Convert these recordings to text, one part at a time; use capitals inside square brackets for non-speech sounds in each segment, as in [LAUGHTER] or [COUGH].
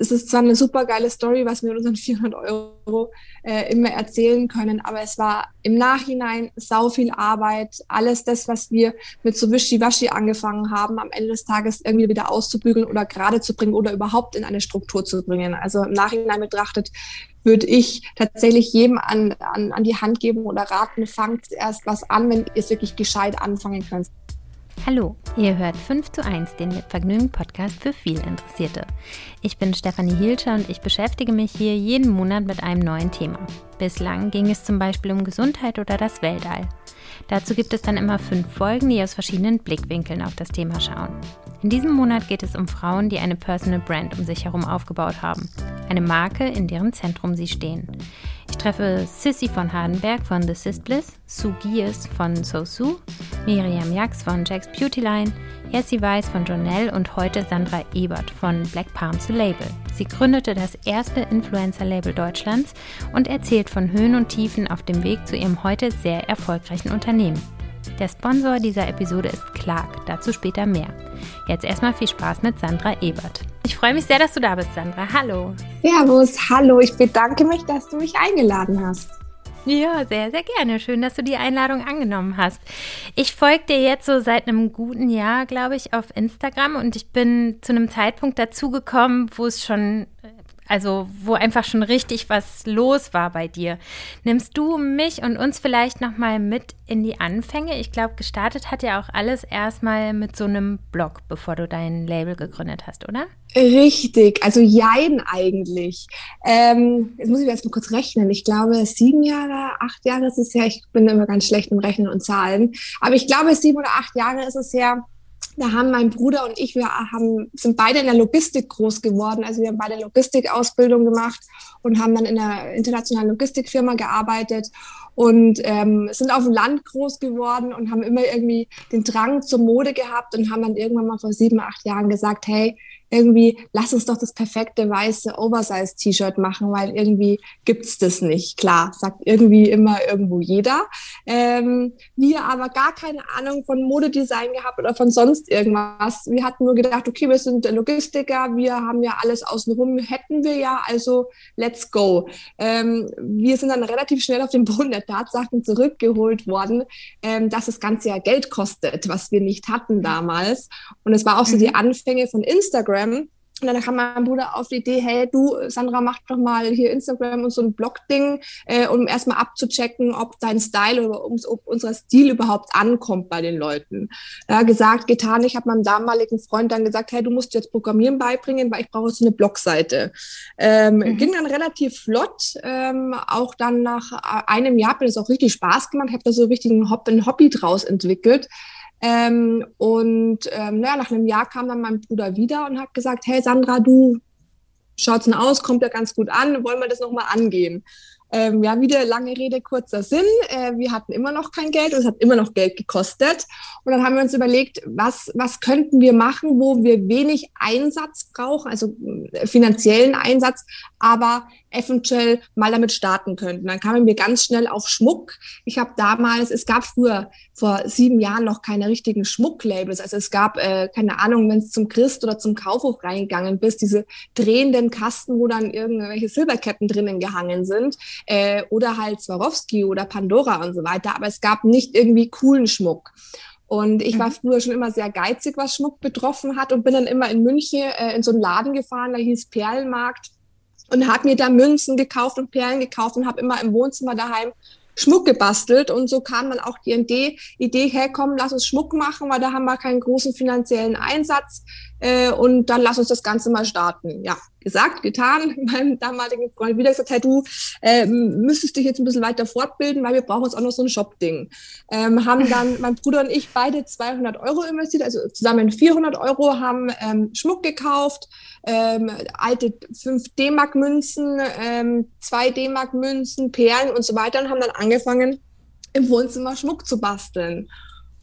es ist zwar eine super geile Story, was wir mit unseren 400 Euro äh, immer erzählen können, aber es war im Nachhinein sau viel Arbeit. Alles das, was wir mit so Wischi-Waschi angefangen haben, am Ende des Tages irgendwie wieder auszubügeln oder gerade zu bringen oder überhaupt in eine Struktur zu bringen. Also im Nachhinein betrachtet würde ich tatsächlich jedem an, an, an die Hand geben oder raten, fangt erst was an, wenn ihr es wirklich gescheit anfangen könnt. Hallo, ihr hört 5 zu 1, den mit Vergnügen Podcast für viel Interessierte. Ich bin Stefanie Hielscher und ich beschäftige mich hier jeden Monat mit einem neuen Thema. Bislang ging es zum Beispiel um Gesundheit oder das Weltall. Dazu gibt es dann immer fünf Folgen, die aus verschiedenen Blickwinkeln auf das Thema schauen. In diesem Monat geht es um Frauen, die eine Personal Brand um sich herum aufgebaut haben. Eine Marke, in deren Zentrum sie stehen. Ich treffe Sissy von Hardenberg von The Sis Bliss, Sue Gies von So Sue, Miriam Jax von Jack's Beauty Line, Jessie Weiss von Jonelle und heute Sandra Ebert von Black Palm to Label. Sie gründete das erste Influencer-Label Deutschlands und erzählt von Höhen und Tiefen auf dem Weg zu ihrem heute sehr erfolgreichen Unternehmen. Der Sponsor dieser Episode ist Clark, dazu später mehr. Jetzt erstmal viel Spaß mit Sandra Ebert. Ich freue mich sehr, dass du da bist, Sandra. Hallo. Servus, hallo. Ich bedanke mich, dass du mich eingeladen hast. Ja, sehr, sehr gerne. Schön, dass du die Einladung angenommen hast. Ich folge dir jetzt so seit einem guten Jahr, glaube ich, auf Instagram und ich bin zu einem Zeitpunkt dazugekommen, wo es schon also wo einfach schon richtig was los war bei dir. Nimmst du mich und uns vielleicht noch mal mit in die Anfänge? Ich glaube, gestartet hat ja auch alles erstmal mit so einem Blog, bevor du dein Label gegründet hast, oder? Richtig, also jein eigentlich. Ähm, jetzt muss ich erst mal kurz rechnen. Ich glaube, sieben Jahre, acht Jahre ist es her. Ich bin immer ganz schlecht im Rechnen und Zahlen. Aber ich glaube, sieben oder acht Jahre ist es her, da haben mein Bruder und ich, wir haben, sind beide in der Logistik groß geworden. Also wir haben beide Logistikausbildung gemacht und haben dann in einer internationalen Logistikfirma gearbeitet und ähm, sind auf dem Land groß geworden und haben immer irgendwie den Drang zur Mode gehabt und haben dann irgendwann mal vor sieben, acht Jahren gesagt, hey, irgendwie, lass uns doch das perfekte weiße Oversize-T-Shirt machen, weil irgendwie gibt's das nicht. Klar, sagt irgendwie immer irgendwo jeder. Ähm, wir aber gar keine Ahnung von Modedesign gehabt oder von sonst irgendwas. Wir hatten nur gedacht, okay, wir sind Logistiker, wir haben ja alles außenrum, hätten wir ja, also let's go. Ähm, wir sind dann relativ schnell auf den Boden der Tatsachen zurückgeholt worden, ähm, dass das Ganze ja Geld kostet, was wir nicht hatten damals. Und es war auch so die mhm. Anfänge von Instagram Instagram. Und dann kam mein Bruder auf die Idee, hey, du, Sandra, mach doch mal hier Instagram und so ein Blog-Ding, äh, um erstmal abzuchecken, ob dein Style oder ob unser Stil überhaupt ankommt bei den Leuten. Ja, gesagt, getan. Ich habe meinem damaligen Freund dann gesagt, hey, du musst jetzt Programmieren beibringen, weil ich brauche so eine Blogseite. Ähm, mhm. Ging dann relativ flott. Ähm, auch dann nach einem Jahr hat mir das auch richtig Spaß gemacht. Ich habe da so richtig ein Hobby draus entwickelt. Ähm, und ähm, naja, nach einem Jahr kam dann mein Bruder wieder und hat gesagt, hey Sandra, du schaut's denn aus, kommt ja ganz gut an, wollen wir das nochmal angehen? Ähm, ja, wieder lange Rede, kurzer Sinn. Äh, wir hatten immer noch kein Geld und es hat immer noch Geld gekostet. Und dann haben wir uns überlegt, was, was könnten wir machen, wo wir wenig Einsatz brauchen, also äh, finanziellen Einsatz, aber eventuell mal damit starten könnten. Dann kamen wir ganz schnell auf Schmuck. Ich habe damals, es gab früher vor sieben Jahren noch keine richtigen Schmucklabels. Also es gab, äh, keine Ahnung, wenn es zum Christ oder zum Kaufhof reingegangen bist, diese drehenden Kasten, wo dann irgendwelche Silberketten drinnen gehangen sind. Äh, oder halt Swarovski oder Pandora und so weiter. Aber es gab nicht irgendwie coolen Schmuck. Und ich war mhm. früher schon immer sehr geizig, was Schmuck betroffen hat und bin dann immer in München äh, in so einen Laden gefahren, da hieß Perlenmarkt und habe mir da Münzen gekauft und Perlen gekauft und habe immer im Wohnzimmer daheim Schmuck gebastelt. Und so kam dann auch die Idee, Idee herkommen, lass uns Schmuck machen, weil da haben wir keinen großen finanziellen Einsatz. Äh, und dann lass uns das Ganze mal starten. Ja, gesagt, getan. [LAUGHS] Meinem damaligen Freund wieder gesagt, hey du, äh, müsstest dich jetzt ein bisschen weiter fortbilden, weil wir brauchen uns auch noch so ein Shop-Ding. Ähm, haben dann [LAUGHS] mein Bruder und ich beide 200 Euro investiert, also zusammen 400 Euro, haben ähm, Schmuck gekauft, ähm, alte 5 D-Mark-Münzen, ähm, 2 D-Mark-Münzen, Perlen und so weiter und haben dann angefangen, im Wohnzimmer Schmuck zu basteln.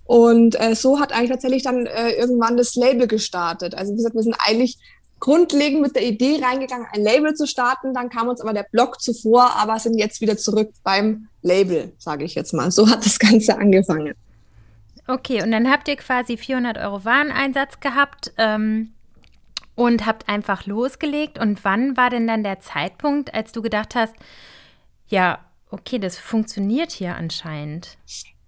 Und äh, so hat eigentlich tatsächlich dann äh, irgendwann das Label gestartet. Also wie gesagt, wir sind eigentlich grundlegend mit der Idee reingegangen, ein Label zu starten. Dann kam uns aber der Blog zuvor, aber sind jetzt wieder zurück beim Label, sage ich jetzt mal. So hat das Ganze angefangen. Okay, und dann habt ihr quasi 400 Euro Wareneinsatz gehabt. Ähm und habt einfach losgelegt. Und wann war denn dann der Zeitpunkt, als du gedacht hast, ja, okay, das funktioniert hier anscheinend?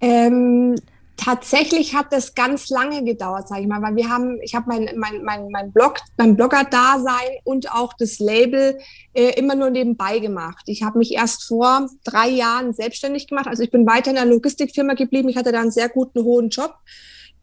Ähm, tatsächlich hat das ganz lange gedauert, sage ich mal, weil wir haben, ich habe mein, mein, mein, mein Blog, mein Blogger-Dasein und auch das Label äh, immer nur nebenbei gemacht. Ich habe mich erst vor drei Jahren selbstständig gemacht. Also ich bin weiter in der Logistikfirma geblieben. Ich hatte da einen sehr guten, hohen Job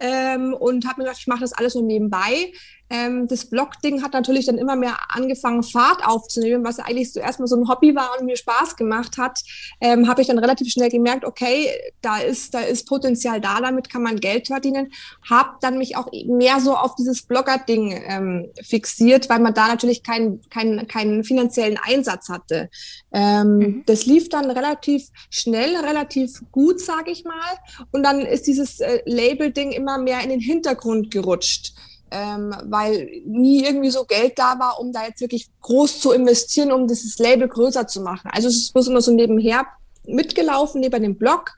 ähm, und habe mir gedacht, ich mache das alles nur nebenbei. Ähm, das Blog-Ding hat natürlich dann immer mehr angefangen, Fahrt aufzunehmen, was eigentlich zuerst mal so ein Hobby war und mir Spaß gemacht hat. Ähm, habe ich dann relativ schnell gemerkt, okay, da ist, da ist Potenzial da, damit kann man Geld verdienen. Habe dann mich auch mehr so auf dieses Blogger-Ding ähm, fixiert, weil man da natürlich keinen keinen keinen finanziellen Einsatz hatte. Ähm, mhm. Das lief dann relativ schnell, relativ gut, sage ich mal. Und dann ist dieses äh, Label-Ding immer mehr in den Hintergrund gerutscht ähm, weil nie irgendwie so Geld da war, um da jetzt wirklich groß zu investieren, um dieses Label größer zu machen. Also es ist bloß immer so nebenher mitgelaufen, neben dem Blog.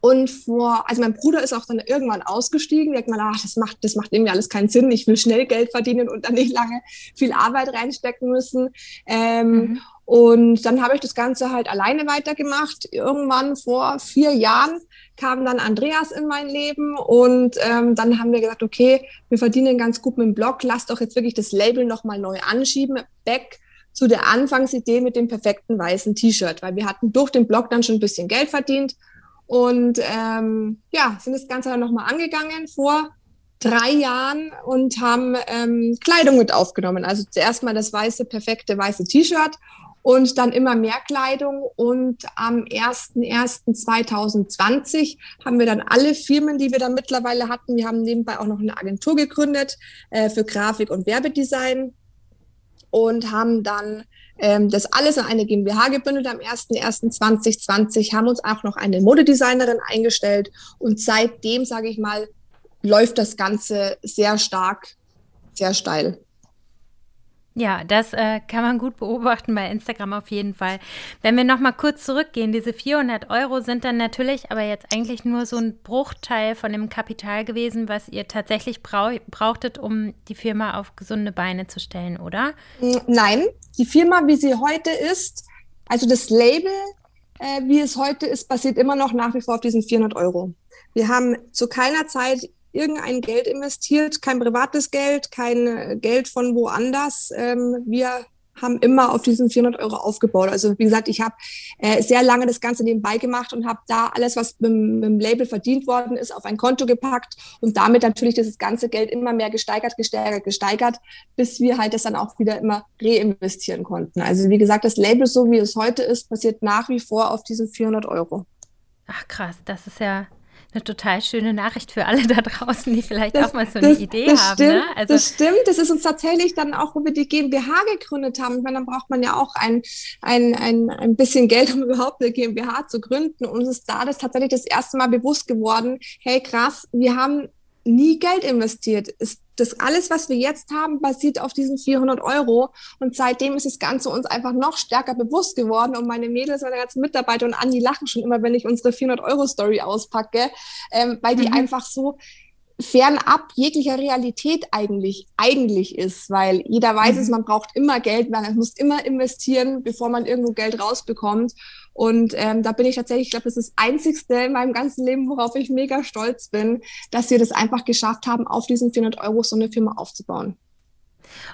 Und vor, also mein Bruder ist auch dann irgendwann ausgestiegen, der hat gesagt, ach, das macht, das macht irgendwie alles keinen Sinn. Ich will schnell Geld verdienen und dann nicht lange viel Arbeit reinstecken müssen. Ähm, mhm. Und dann habe ich das Ganze halt alleine weitergemacht. Irgendwann vor vier Jahren kam dann Andreas in mein Leben und ähm, dann haben wir gesagt, okay, wir verdienen ganz gut mit dem Blog, lass doch jetzt wirklich das Label nochmal neu anschieben, back zu der Anfangsidee mit dem perfekten weißen T-Shirt, weil wir hatten durch den Blog dann schon ein bisschen Geld verdient und ähm, ja, sind das Ganze dann nochmal angegangen vor drei Jahren und haben ähm, Kleidung mit aufgenommen. Also zuerst mal das weiße, perfekte weiße T-Shirt und dann immer mehr Kleidung. Und am 01.01.2020 haben wir dann alle Firmen, die wir dann mittlerweile hatten. Wir haben nebenbei auch noch eine Agentur gegründet äh, für Grafik und Werbedesign und haben dann ähm, das alles in eine GmbH gebündelt am 01.01.2020, haben uns auch noch eine Modedesignerin eingestellt und seitdem, sage ich mal, läuft das Ganze sehr stark, sehr steil. Ja, das äh, kann man gut beobachten bei Instagram auf jeden Fall. Wenn wir noch mal kurz zurückgehen, diese 400 Euro sind dann natürlich aber jetzt eigentlich nur so ein Bruchteil von dem Kapital gewesen, was ihr tatsächlich brauch brauchtet, um die Firma auf gesunde Beine zu stellen, oder? Nein, die Firma, wie sie heute ist, also das Label, äh, wie es heute ist, basiert immer noch nach wie vor auf diesen 400 Euro. Wir haben zu keiner Zeit irgendein Geld investiert, kein privates Geld, kein äh, Geld von woanders. Ähm, wir haben immer auf diesen 400 Euro aufgebaut. Also wie gesagt, ich habe äh, sehr lange das Ganze nebenbei gemacht und habe da alles, was mit, mit, dem Label verdient worden ist, auf ein Konto gepackt und damit natürlich dieses ganze Geld immer mehr gesteigert, gesteigert, gesteigert, bis wir halt das dann auch wieder immer reinvestieren konnten. Also wie gesagt, das Label, so wie es heute ist, basiert nach wie vor auf diesen 400 Euro. Ach krass, das ist ja eine total schöne Nachricht für alle da draußen, die vielleicht das, auch mal so eine das, Idee das haben. Stimmt, ne? also, das stimmt. Das ist uns tatsächlich dann auch, wo wir die GmbH gegründet haben. Ich meine, dann braucht man ja auch ein, ein, ein, ein bisschen Geld, um [LAUGHS] überhaupt eine GmbH zu gründen. Und uns ist da das tatsächlich das erste Mal bewusst geworden, hey krass, wir haben nie Geld investiert. Es, das alles, was wir jetzt haben, basiert auf diesen 400 Euro. Und seitdem ist das Ganze uns einfach noch stärker bewusst geworden. Und meine Mädels, meine ganzen Mitarbeiter und Andi lachen schon immer, wenn ich unsere 400 Euro Story auspacke, ähm, weil die mhm. einfach so fernab jeglicher Realität eigentlich, eigentlich ist, weil jeder weiß mhm. es, man braucht immer Geld, man muss immer investieren, bevor man irgendwo Geld rausbekommt. Und ähm, da bin ich tatsächlich, ich glaube, das ist das Einzigste in meinem ganzen Leben, worauf ich mega stolz bin, dass wir das einfach geschafft haben, auf diesen 400 Euro so eine Firma aufzubauen.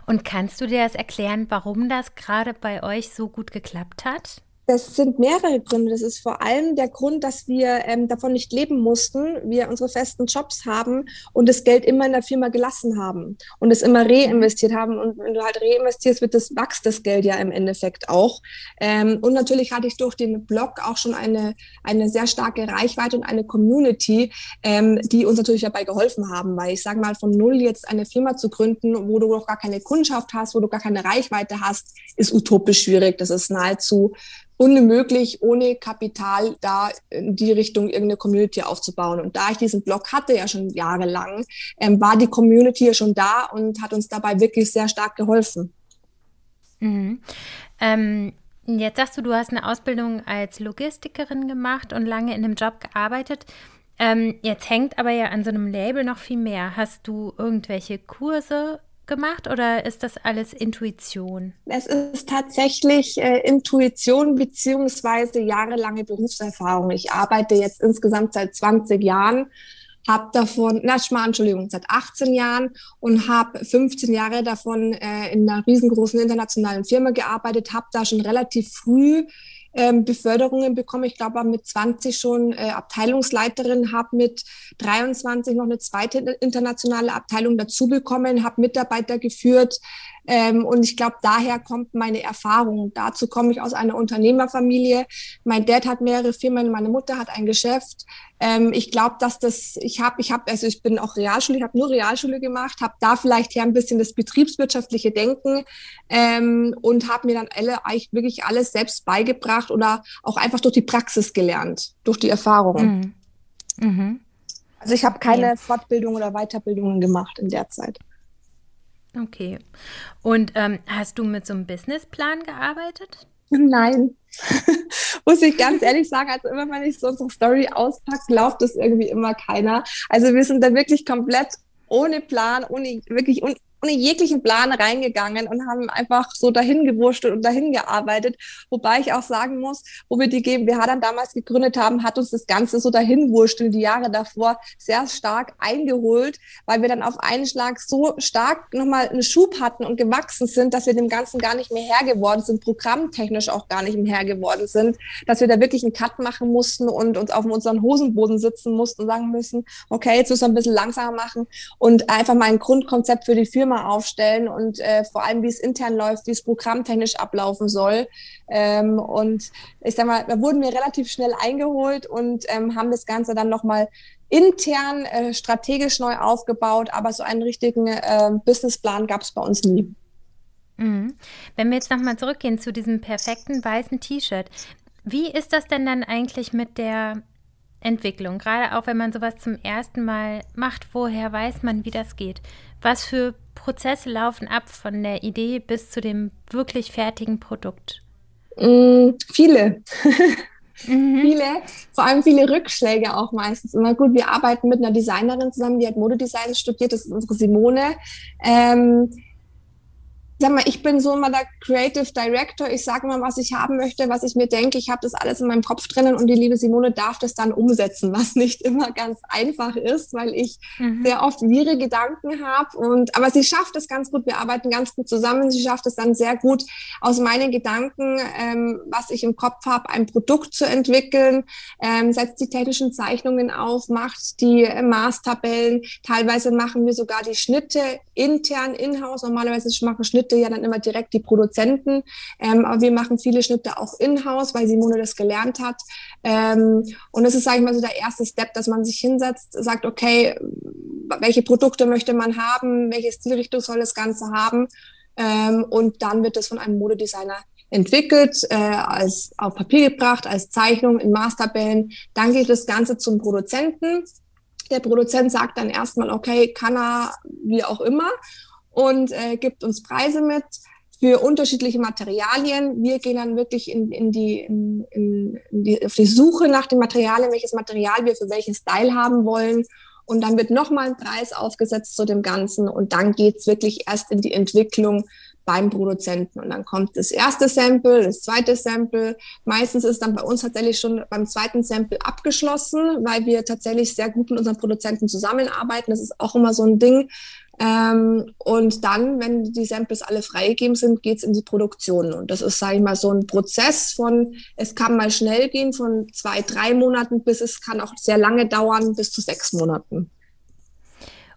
Und kannst du dir das erklären, warum das gerade bei euch so gut geklappt hat? Das sind mehrere Gründe. Das ist vor allem der Grund, dass wir ähm, davon nicht leben mussten, wir unsere festen Jobs haben und das Geld immer in der Firma gelassen haben und es immer reinvestiert haben. Und wenn du halt reinvestierst, wird das, wächst das Geld ja im Endeffekt auch. Ähm, und natürlich hatte ich durch den Blog auch schon eine, eine sehr starke Reichweite und eine Community, ähm, die uns natürlich dabei geholfen haben. Weil ich sage mal, von null jetzt eine Firma zu gründen, wo du noch gar keine Kundschaft hast, wo du gar keine Reichweite hast, ist utopisch schwierig. Das ist nahezu unmöglich, ohne Kapital da in die Richtung irgendeine Community aufzubauen. Und da ich diesen Blog hatte ja schon jahrelang, ähm, war die Community ja schon da und hat uns dabei wirklich sehr stark geholfen. Mhm. Ähm, jetzt sagst du, du hast eine Ausbildung als Logistikerin gemacht und lange in einem Job gearbeitet. Ähm, jetzt hängt aber ja an so einem Label noch viel mehr. Hast du irgendwelche Kurse gemacht oder ist das alles Intuition? Es ist tatsächlich äh, Intuition beziehungsweise jahrelange Berufserfahrung. Ich arbeite jetzt insgesamt seit 20 Jahren, habe davon, na, Entschuldigung, seit 18 Jahren und habe 15 Jahre davon äh, in einer riesengroßen internationalen Firma gearbeitet, habe da schon relativ früh ähm, Beförderungen bekommen. Ich glaube, mit 20 schon äh, Abteilungsleiterin, habe mit 23 noch eine zweite internationale Abteilung dazu bekommen, habe Mitarbeiter geführt. Ähm, und ich glaube, daher kommt meine Erfahrung. Dazu komme ich aus einer Unternehmerfamilie. Mein Dad hat mehrere Firmen, meine Mutter hat ein Geschäft. Ähm, ich glaube, dass das, ich habe, ich habe, also ich bin auch Realschule, ich habe nur Realschule gemacht, habe da vielleicht her ein bisschen das betriebswirtschaftliche Denken ähm, und habe mir dann alle eigentlich wirklich alles selbst beigebracht oder auch einfach durch die Praxis gelernt, durch die Erfahrung. Mhm. Mhm. Also ich habe keine ja. Fortbildung oder Weiterbildungen gemacht in der Zeit. Okay. Und ähm, hast du mit so einem Businessplan gearbeitet? Nein. [LAUGHS] Muss ich ganz ehrlich sagen, also immer wenn ich so unsere Story auspacke, glaubt es irgendwie immer keiner. Also wir sind da wirklich komplett ohne Plan, ohne wirklich un ohne jeglichen Plan reingegangen und haben einfach so dahin gewurschtelt und dahin gearbeitet. Wobei ich auch sagen muss, wo wir die GmbH dann damals gegründet haben, hat uns das Ganze so dahin wursteln die Jahre davor sehr stark eingeholt, weil wir dann auf einen Schlag so stark nochmal einen Schub hatten und gewachsen sind, dass wir dem Ganzen gar nicht mehr Herr geworden sind, programmtechnisch auch gar nicht mehr Herr geworden sind, dass wir da wirklich einen Cut machen mussten und uns auf unseren Hosenboden sitzen mussten und sagen müssen, okay, jetzt müssen wir ein bisschen langsamer machen und einfach mal ein Grundkonzept für die Firma Firma aufstellen und äh, vor allem, wie es intern läuft, wie es programmtechnisch ablaufen soll. Ähm, und ich sag mal, da wurden wir relativ schnell eingeholt und ähm, haben das Ganze dann nochmal intern äh, strategisch neu aufgebaut, aber so einen richtigen äh, Businessplan gab es bei uns nie. Mhm. Wenn wir jetzt nochmal zurückgehen zu diesem perfekten weißen T-Shirt, wie ist das denn dann eigentlich mit der Entwicklung? Gerade auch wenn man sowas zum ersten Mal macht, woher weiß man, wie das geht? Was für Prozesse laufen ab von der Idee bis zu dem wirklich fertigen Produkt? Mm, viele. [LAUGHS] Mhm. Viele, vor allem viele Rückschläge auch meistens. Immer gut, wir arbeiten mit einer Designerin zusammen, die hat Modedesign studiert, das ist unsere Simone. Ähm, sag mal, ich bin so immer der Creative Director. Ich sage immer, was ich haben möchte, was ich mir denke. Ich habe das alles in meinem Kopf drinnen und die liebe Simone darf das dann umsetzen, was nicht immer ganz einfach ist, weil ich mhm. sehr oft wirre Gedanken habe. Und aber sie schafft es ganz gut. Wir arbeiten ganz gut zusammen. Sie schafft es dann sehr gut, aus meinen Gedanken, ähm, was ich im Kopf habe, ein Produkt zu entwickeln, ähm, setzt die technischen Zeichnungen auf, macht die äh, Maßtabellen. Teilweise machen wir sogar die Schnitte intern in-house. Normalerweise machen Schnitte Schnitte ja dann immer direkt die Produzenten. Ähm, aber wir machen viele Schnitte auch in-house, weil Simone das gelernt hat. Ähm, und das ist, sage ich mal, so der erste Step, dass man sich hinsetzt, sagt, okay, welche Produkte möchte man haben, welche Stilrichtung soll das Ganze haben. Ähm, und dann wird das von einem Modedesigner entwickelt, äh, als auf Papier gebracht, als Zeichnung in Maßtabellen. Dann geht das Ganze zum Produzenten. Der Produzent sagt dann erstmal, okay, kann er wie auch immer und äh, gibt uns Preise mit für unterschiedliche Materialien. Wir gehen dann wirklich in, in, die, in, in die, auf die Suche nach den Materialien, welches Material wir für welchen Style haben wollen. Und dann wird nochmal ein Preis aufgesetzt zu dem Ganzen und dann geht's wirklich erst in die Entwicklung beim Produzenten. Und dann kommt das erste Sample, das zweite Sample. Meistens ist dann bei uns tatsächlich schon beim zweiten Sample abgeschlossen, weil wir tatsächlich sehr gut mit unseren Produzenten zusammenarbeiten. Das ist auch immer so ein Ding. Ähm, und dann, wenn die Samples alle freigegeben sind, geht's in die Produktion. Und das ist, sage ich mal, so ein Prozess von, es kann mal schnell gehen, von zwei, drei Monaten, bis es kann auch sehr lange dauern, bis zu sechs Monaten.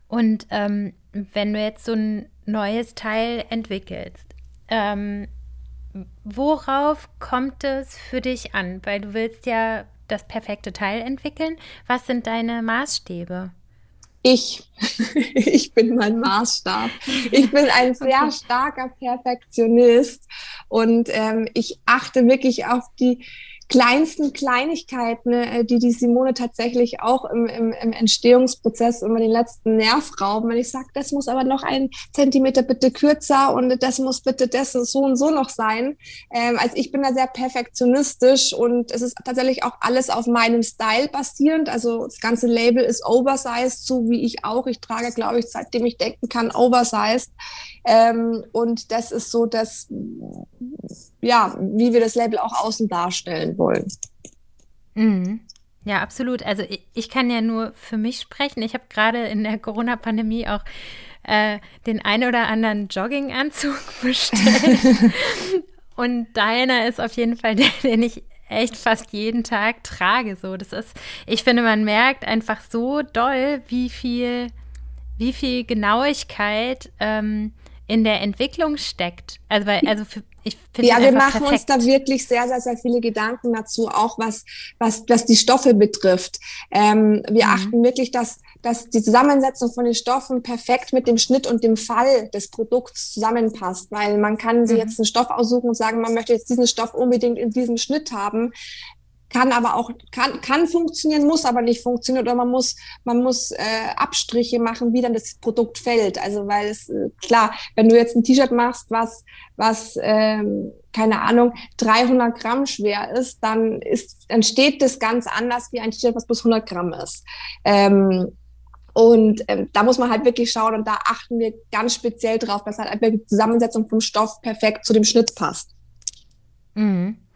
Und ähm, wenn du jetzt so ein neues Teil entwickelst, ähm, worauf kommt es für dich an? Weil du willst ja das perfekte Teil entwickeln. Was sind deine Maßstäbe? Ich, [LAUGHS] ich bin mein Maßstab. Ich bin ein sehr starker Perfektionist und ähm, ich achte wirklich auf die kleinsten Kleinigkeiten, äh, die die Simone tatsächlich auch im, im, im Entstehungsprozess immer den letzten Nerv rauben. Wenn ich sage, das muss aber noch ein Zentimeter bitte kürzer und das muss bitte das so und so noch sein. Ähm, also ich bin da sehr perfektionistisch und es ist tatsächlich auch alles auf meinem Style basierend. Also das ganze Label ist oversized, so wie ich auch. Ich trage, glaube ich, seitdem ich denken kann, oversized. Ähm, und das ist so das, ja, wie wir das Label auch außen darstellen wollen. Mhm. Ja, absolut. Also ich, ich, kann ja nur für mich sprechen. Ich habe gerade in der Corona-Pandemie auch äh, den ein oder anderen Jogginganzug [LAUGHS] bestellt. Und deiner ist auf jeden Fall der, den ich echt fast jeden Tag trage. So, das ist, ich finde, man merkt einfach so doll, wie viel, wie viel Genauigkeit ähm, in der Entwicklung steckt. Also, weil, also für, Ja, wir machen perfekt. uns da wirklich sehr, sehr, sehr viele Gedanken dazu, auch was, was, was die Stoffe betrifft. Ähm, wir mhm. achten wirklich, dass, dass die Zusammensetzung von den Stoffen perfekt mit dem Schnitt und dem Fall des Produkts zusammenpasst, weil man kann mhm. sich jetzt einen Stoff aussuchen und sagen, man möchte jetzt diesen Stoff unbedingt in diesem Schnitt haben kann aber auch kann kann funktionieren, muss aber nicht funktionieren oder man muss man muss äh, Abstriche machen, wie dann das Produkt fällt. Also weil es äh, klar, wenn du jetzt ein T-Shirt machst, was was ähm, keine Ahnung 300 Gramm schwer ist, dann ist entsteht das ganz anders wie ein T-Shirt, was bis 100 Gramm ist. Ähm, und ähm, da muss man halt wirklich schauen und da achten wir ganz speziell drauf, dass halt die Zusammensetzung vom Stoff perfekt zu dem Schnitt passt. Mhm.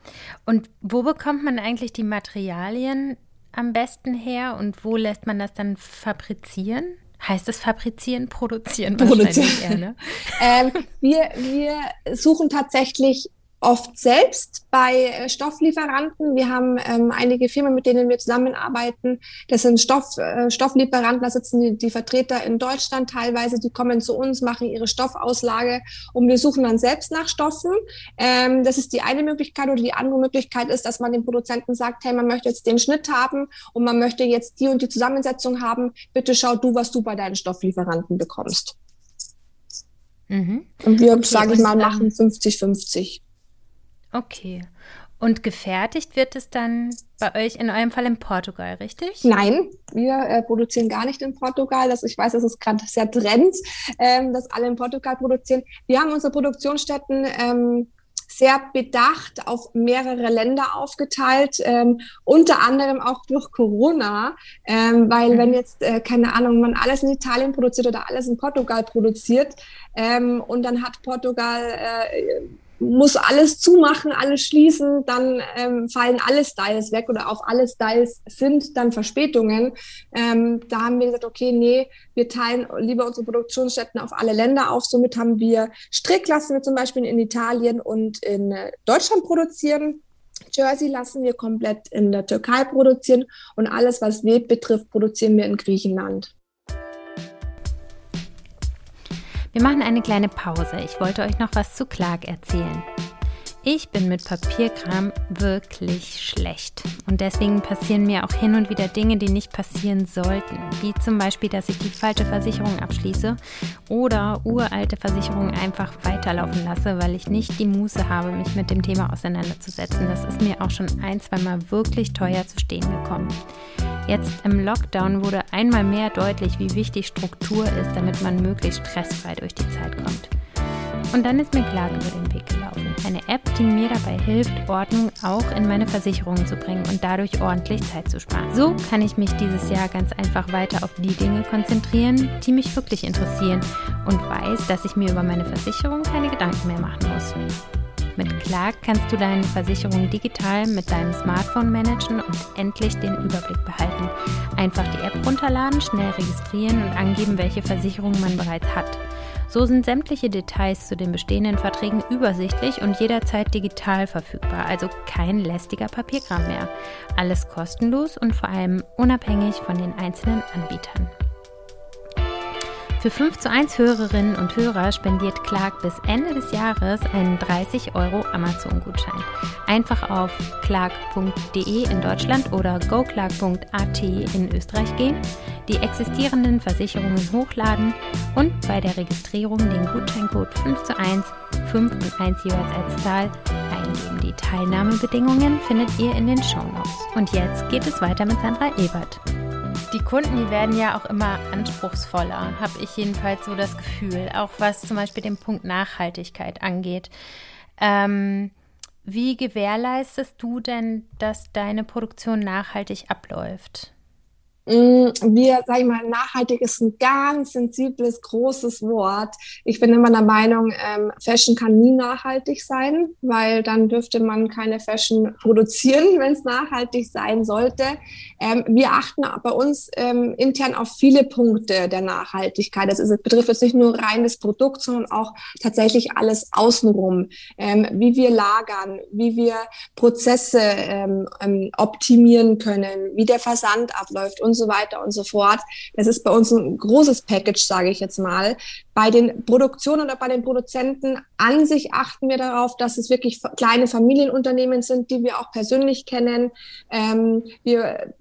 Und wo bekommt man eigentlich die Materialien am besten her und wo lässt man das dann fabrizieren? Heißt das fabrizieren, produzieren? Produzieren. Eher, ne? [LAUGHS] ähm, wir, wir suchen tatsächlich oft selbst bei äh, Stofflieferanten. Wir haben ähm, einige Firmen, mit denen wir zusammenarbeiten. Das sind Stoff, äh, Stofflieferanten, da sitzen die, die Vertreter in Deutschland teilweise, die kommen zu uns, machen ihre Stoffauslage und wir suchen dann selbst nach Stoffen. Ähm, das ist die eine Möglichkeit oder die andere Möglichkeit ist, dass man dem Produzenten sagt, hey, man möchte jetzt den Schnitt haben und man möchte jetzt die und die Zusammensetzung haben. Bitte schau du, was du bei deinen Stofflieferanten bekommst. Mhm. Und wir, okay, sage ich mal, machen 50-50. Okay. Und gefertigt wird es dann bei euch in eurem Fall in Portugal, richtig? Nein, wir äh, produzieren gar nicht in Portugal. Das, ich weiß, das ist gerade sehr Trend, ähm, dass alle in Portugal produzieren. Wir haben unsere Produktionsstätten ähm, sehr bedacht auf mehrere Länder aufgeteilt, ähm, unter anderem auch durch Corona, ähm, weil mhm. wenn jetzt, äh, keine Ahnung, man alles in Italien produziert oder alles in Portugal produziert ähm, und dann hat Portugal äh, muss alles zumachen, alles schließen, dann ähm, fallen alle Styles weg oder auf alle Styles sind dann Verspätungen. Ähm, da haben wir gesagt, okay, nee, wir teilen lieber unsere Produktionsstätten auf alle Länder auf. Somit haben wir Strick lassen wir zum Beispiel in Italien und in äh, Deutschland produzieren. Jersey lassen wir komplett in der Türkei produzieren und alles, was Web betrifft, produzieren wir in Griechenland. Wir machen eine kleine Pause. Ich wollte euch noch was zu Clark erzählen. Ich bin mit Papierkram wirklich schlecht. Und deswegen passieren mir auch hin und wieder Dinge, die nicht passieren sollten. Wie zum Beispiel, dass ich die falsche Versicherung abschließe oder uralte Versicherungen einfach weiterlaufen lasse, weil ich nicht die Muße habe, mich mit dem Thema auseinanderzusetzen. Das ist mir auch schon ein, zweimal wirklich teuer zu stehen gekommen. Jetzt im Lockdown wurde einmal mehr deutlich, wie wichtig Struktur ist, damit man möglichst stressfrei durch die Zeit kommt. Und dann ist mir klar über den Weg. Eine App, die mir dabei hilft, Ordnung auch in meine Versicherungen zu bringen und dadurch ordentlich Zeit zu sparen. So kann ich mich dieses Jahr ganz einfach weiter auf die Dinge konzentrieren, die mich wirklich interessieren und weiß, dass ich mir über meine Versicherung keine Gedanken mehr machen muss. Mit Clark kannst du deine Versicherung digital mit deinem Smartphone managen und endlich den Überblick behalten. Einfach die App runterladen, schnell registrieren und angeben, welche Versicherung man bereits hat. So sind sämtliche Details zu den bestehenden Verträgen übersichtlich und jederzeit digital verfügbar, also kein lästiger Papierkram mehr. Alles kostenlos und vor allem unabhängig von den einzelnen Anbietern. Für 5 zu 1 Hörerinnen und Hörer spendiert Clark bis Ende des Jahres einen 30 Euro Amazon-Gutschein. Einfach auf clark.de in Deutschland oder goclark.at in Österreich gehen, die existierenden Versicherungen hochladen und bei der Registrierung den Gutscheincode 5 zu 1 5 und 1 jeweils als Zahl eingeben. Die Teilnahmebedingungen findet ihr in den Shownotes. Und jetzt geht es weiter mit Sandra Ebert. Die Kunden, die werden ja auch immer anspruchsvoller, habe ich jedenfalls so das Gefühl, auch was zum Beispiel den Punkt Nachhaltigkeit angeht. Ähm, wie gewährleistest du denn, dass deine Produktion nachhaltig abläuft? Mm, wir, sag ich mal, nachhaltig ist ein ganz sensibles, großes Wort. Ich bin immer der Meinung, ähm, Fashion kann nie nachhaltig sein, weil dann dürfte man keine Fashion produzieren, [LAUGHS] wenn es nachhaltig sein sollte. Ähm, wir achten bei uns ähm, intern auf viele Punkte der Nachhaltigkeit. Das ist, betrifft jetzt nicht nur rein das Produkt, sondern auch tatsächlich alles außenrum. Ähm, wie wir lagern, wie wir Prozesse ähm, ähm, optimieren können, wie der Versand abläuft und so weiter und so fort. Das ist bei uns ein großes Package, sage ich jetzt mal. Bei den Produktionen oder bei den Produzenten an sich achten wir darauf, dass es wirklich kleine Familienunternehmen sind, die wir auch persönlich kennen. Ähm, wir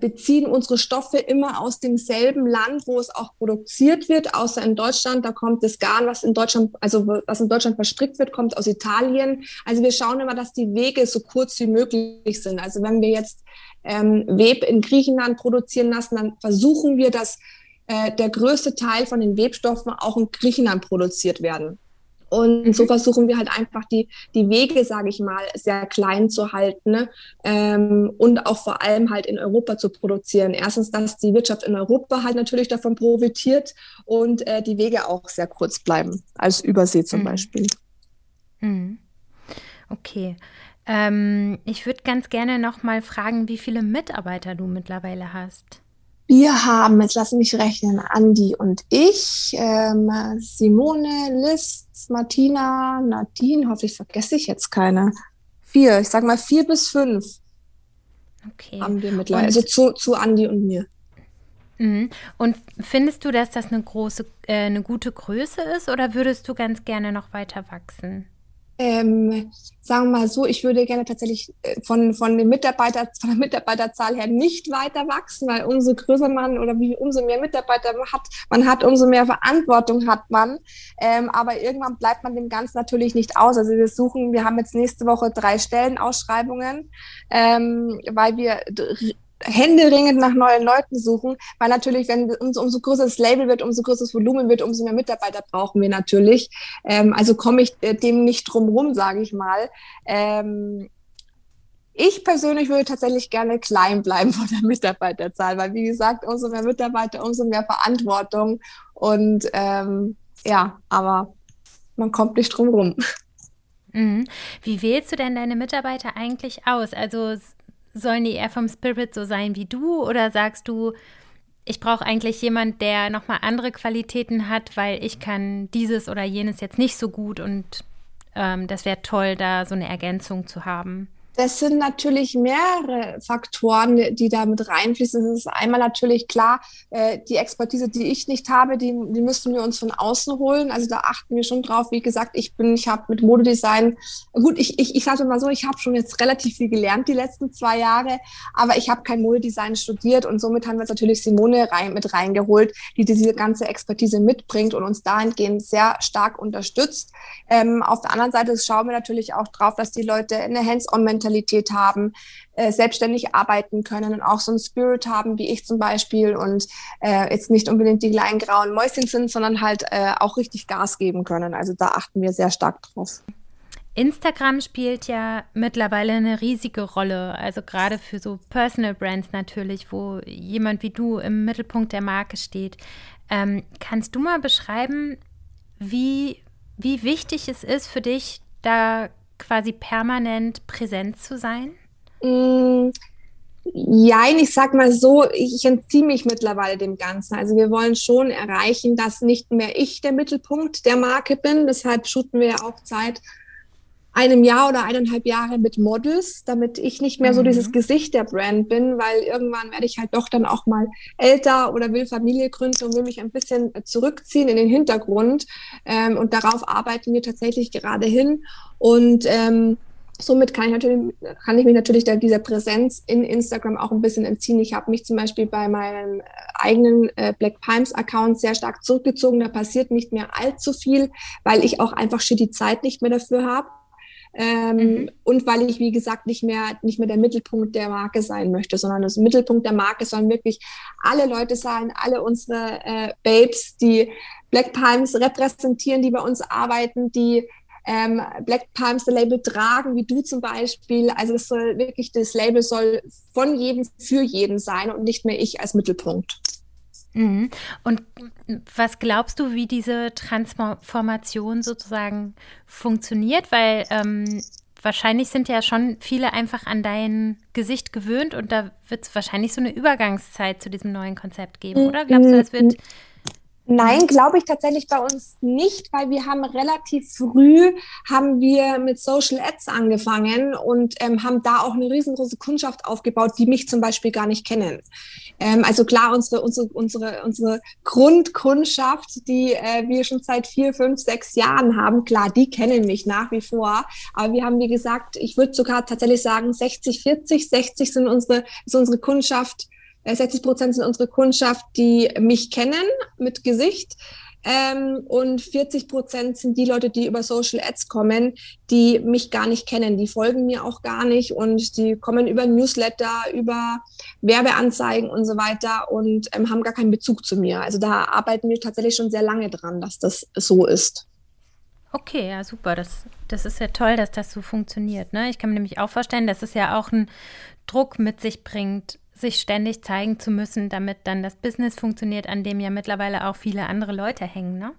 beziehen unsere Stoffe immer aus demselben Land, wo es auch produziert wird, außer in Deutschland. Da kommt das Garn, was in Deutschland, also was in Deutschland verstrickt wird, kommt aus Italien. Also wir schauen immer, dass die Wege so kurz wie möglich sind. Also wenn wir jetzt ähm, Web in Griechenland produzieren lassen, dann versuchen wir, dass äh, der größte Teil von den Webstoffen auch in Griechenland produziert werden. Und so mhm. versuchen wir halt einfach die, die Wege, sage ich mal, sehr klein zu halten ne? ähm, und auch vor allem halt in Europa zu produzieren. Erstens, dass die Wirtschaft in Europa halt natürlich davon profitiert und äh, die Wege auch sehr kurz bleiben, als Übersee zum mhm. Beispiel. Mhm. Okay. Ähm, ich würde ganz gerne noch mal fragen, wie viele Mitarbeiter du mittlerweile hast. Wir haben, jetzt lass mich rechnen, Andi und ich, ähm, Simone, Liz, Martina, Nadine, hoffentlich vergesse ich jetzt keine. Vier, ich sag mal vier bis fünf. Okay. Haben wir mittlerweile, also zu, zu Andi und mir. Mhm. Und findest du, dass das eine große, äh, eine gute Größe ist oder würdest du ganz gerne noch weiter wachsen? Ähm, sagen wir mal so, ich würde gerne tatsächlich äh, von, von, den Mitarbeiter, von der Mitarbeiterzahl her nicht weiter wachsen, weil umso größer man oder wie umso mehr Mitarbeiter man hat, man hat, umso mehr Verantwortung hat man. Ähm, aber irgendwann bleibt man dem Ganzen natürlich nicht aus. Also wir suchen, wir haben jetzt nächste Woche drei Stellenausschreibungen, ähm, weil wir händeringend nach neuen Leuten suchen, weil natürlich, wenn umso, umso größer das Label wird, umso größer das Volumen wird, umso mehr Mitarbeiter brauchen wir natürlich. Ähm, also komme ich äh, dem nicht drum rum, sage ich mal. Ähm, ich persönlich würde tatsächlich gerne klein bleiben von der Mitarbeiterzahl, weil wie gesagt, umso mehr Mitarbeiter, umso mehr Verantwortung und ähm, ja, aber man kommt nicht drum rum. Mhm. Wie wählst du denn deine Mitarbeiter eigentlich aus? Also sollen die eher vom Spirit so sein wie du oder sagst du, ich brauche eigentlich jemand, der nochmal andere Qualitäten hat, weil ich kann dieses oder jenes jetzt nicht so gut und ähm, das wäre toll, da so eine Ergänzung zu haben. Das sind natürlich mehrere Faktoren, die da mit reinfließen. Es ist einmal natürlich klar, äh, die Expertise, die ich nicht habe, die, die müssen wir uns von außen holen. Also da achten wir schon drauf. Wie gesagt, ich bin, ich habe mit Modedesign, gut, ich, ich, ich sage mal so, ich habe schon jetzt relativ viel gelernt die letzten zwei Jahre, aber ich habe kein Modedesign studiert und somit haben wir jetzt natürlich Simone rein, mit reingeholt, die diese ganze Expertise mitbringt und uns dahingehend sehr stark unterstützt. Ähm, auf der anderen Seite schauen wir natürlich auch drauf, dass die Leute eine Hands-on-Mentalität Mentalität haben, äh, selbstständig arbeiten können und auch so einen Spirit haben, wie ich zum Beispiel und äh, jetzt nicht unbedingt die kleinen grauen Mäuschen sind, sondern halt äh, auch richtig Gas geben können. Also da achten wir sehr stark drauf. Instagram spielt ja mittlerweile eine riesige Rolle, also gerade für so Personal Brands natürlich, wo jemand wie du im Mittelpunkt der Marke steht. Ähm, kannst du mal beschreiben, wie, wie wichtig es ist für dich, da quasi permanent präsent zu sein? Mm, Jein, ich sag mal so, ich entziehe mich mittlerweile dem Ganzen. Also wir wollen schon erreichen, dass nicht mehr ich der Mittelpunkt der Marke bin. Deshalb shooten wir ja auch Zeit einem Jahr oder eineinhalb Jahre mit Models, damit ich nicht mehr so mhm. dieses Gesicht der Brand bin, weil irgendwann werde ich halt doch dann auch mal älter oder will Familie gründen und will mich ein bisschen zurückziehen in den Hintergrund. Ähm, und darauf arbeiten wir tatsächlich gerade hin. Und ähm, somit kann ich natürlich, kann ich mich natürlich der, dieser Präsenz in Instagram auch ein bisschen entziehen. Ich habe mich zum Beispiel bei meinem eigenen äh, Black Palms Account sehr stark zurückgezogen. Da passiert nicht mehr allzu viel, weil ich auch einfach schon die Zeit nicht mehr dafür habe. Ähm, mhm. Und weil ich, wie gesagt, nicht mehr, nicht mehr der Mittelpunkt der Marke sein möchte, sondern das Mittelpunkt der Marke sollen wirklich alle Leute sein, alle unsere äh, Babes, die Black Palms repräsentieren, die bei uns arbeiten, die ähm, Black Palms das Label tragen, wie du zum Beispiel. Also das soll wirklich, das Label soll von jedem für jeden sein und nicht mehr ich als Mittelpunkt. Mhm. Und was glaubst du, wie diese Transformation sozusagen funktioniert? Weil ähm, wahrscheinlich sind ja schon viele einfach an dein Gesicht gewöhnt und da wird es wahrscheinlich so eine Übergangszeit zu diesem neuen Konzept geben, oder? Glaubst du, das wird Nein, glaube ich tatsächlich bei uns nicht, weil wir haben relativ früh haben wir mit Social Ads angefangen und ähm, haben da auch eine riesengroße Kundschaft aufgebaut, die mich zum Beispiel gar nicht kennen. Ähm, also klar, unsere unsere unsere unsere Grundkundschaft, die äh, wir schon seit vier, fünf, sechs Jahren haben, klar, die kennen mich nach wie vor. Aber wir haben wie gesagt, ich würde sogar tatsächlich sagen 60, 40, 60 sind unsere ist unsere Kundschaft 60 Prozent sind unsere Kundschaft, die mich kennen mit Gesicht. Ähm, und 40 Prozent sind die Leute, die über Social Ads kommen, die mich gar nicht kennen. Die folgen mir auch gar nicht und die kommen über Newsletter, über Werbeanzeigen und so weiter und ähm, haben gar keinen Bezug zu mir. Also da arbeiten wir tatsächlich schon sehr lange dran, dass das so ist. Okay, ja, super. Das, das ist ja toll, dass das so funktioniert. Ne? Ich kann mir nämlich auch vorstellen, dass es ja auch einen Druck mit sich bringt, sich ständig zeigen zu müssen, damit dann das Business funktioniert, an dem ja mittlerweile auch viele andere Leute hängen, ne?